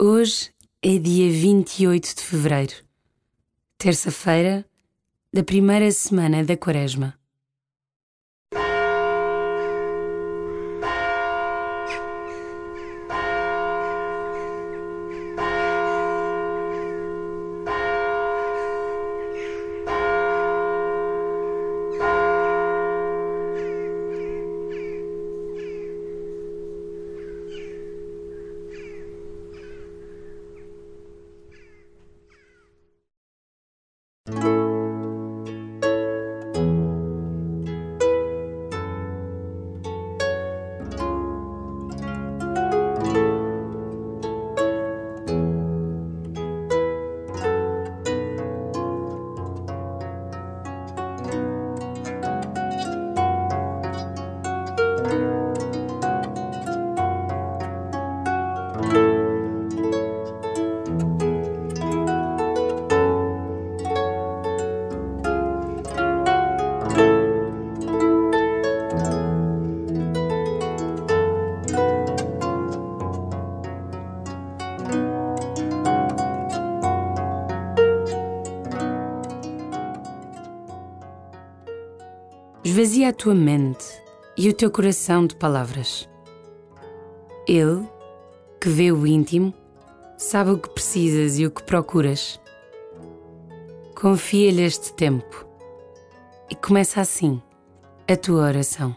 Hoje é dia 28 de fevereiro, terça-feira da primeira semana da Quaresma. Esvazia a tua mente e o teu coração de palavras. Ele, que vê o íntimo, sabe o que precisas e o que procuras. Confia-lhe este tempo e começa assim a tua oração.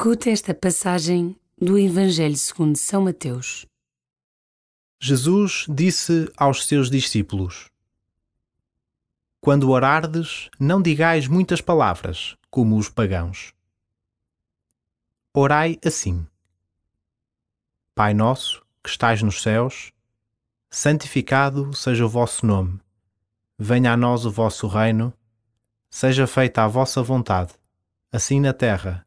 Escuta esta passagem do Evangelho segundo São Mateus. Jesus disse aos seus discípulos: Quando orardes, não digais muitas palavras, como os pagãos. Orai assim: Pai nosso, que estais nos céus, santificado seja o vosso nome. Venha a nós o vosso reino. Seja feita a vossa vontade, assim na terra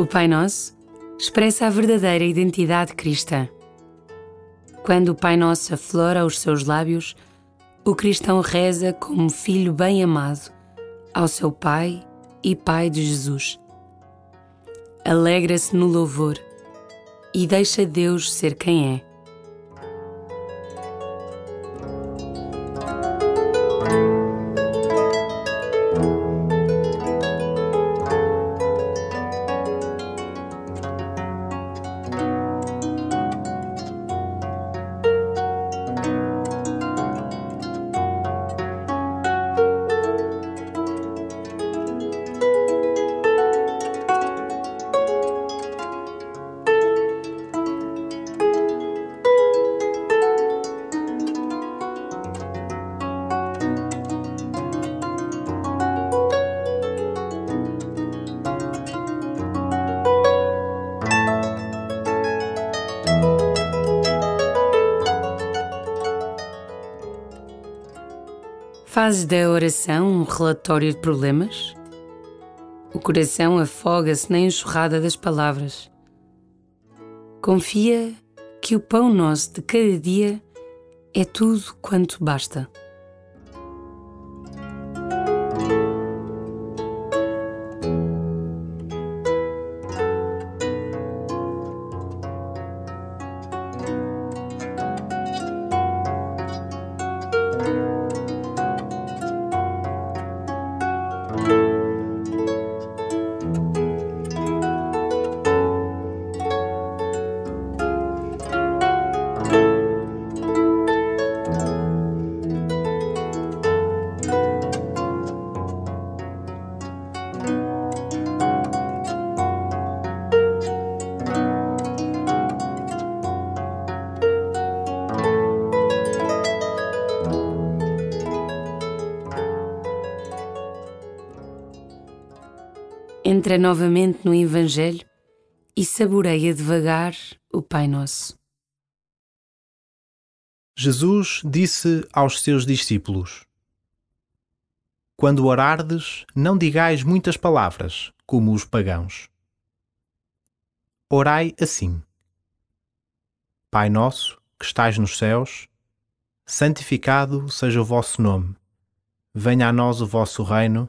O Pai Nosso expressa a verdadeira identidade cristã. Quando o Pai Nosso aflora os seus lábios, o cristão reza como filho bem amado ao seu Pai e Pai de Jesus. Alegra-se no louvor e deixa Deus ser quem é. Fazes da oração um relatório de problemas? O coração afoga-se na enxurrada das palavras. Confia que o pão nosso de cada dia é tudo quanto basta. Entra novamente no Evangelho e saboreia devagar o Pai Nosso. Jesus disse aos seus discípulos: Quando orardes, não digais muitas palavras, como os pagãos. Orai assim: Pai nosso, que estais nos céus, santificado seja o vosso nome. Venha a nós o vosso reino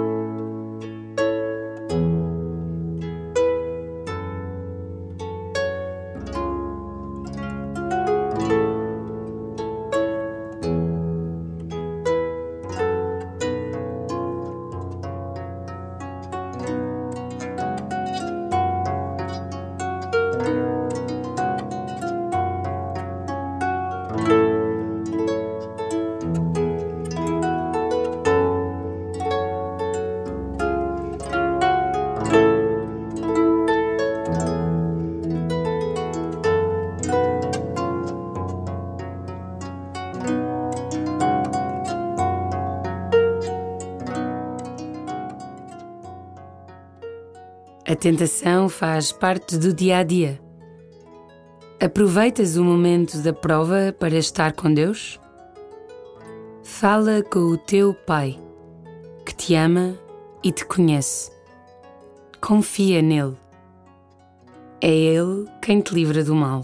A tentação faz parte do dia a dia. Aproveitas o momento da prova para estar com Deus? Fala com o teu Pai, que te ama e te conhece. Confia nele. É Ele quem te livra do mal.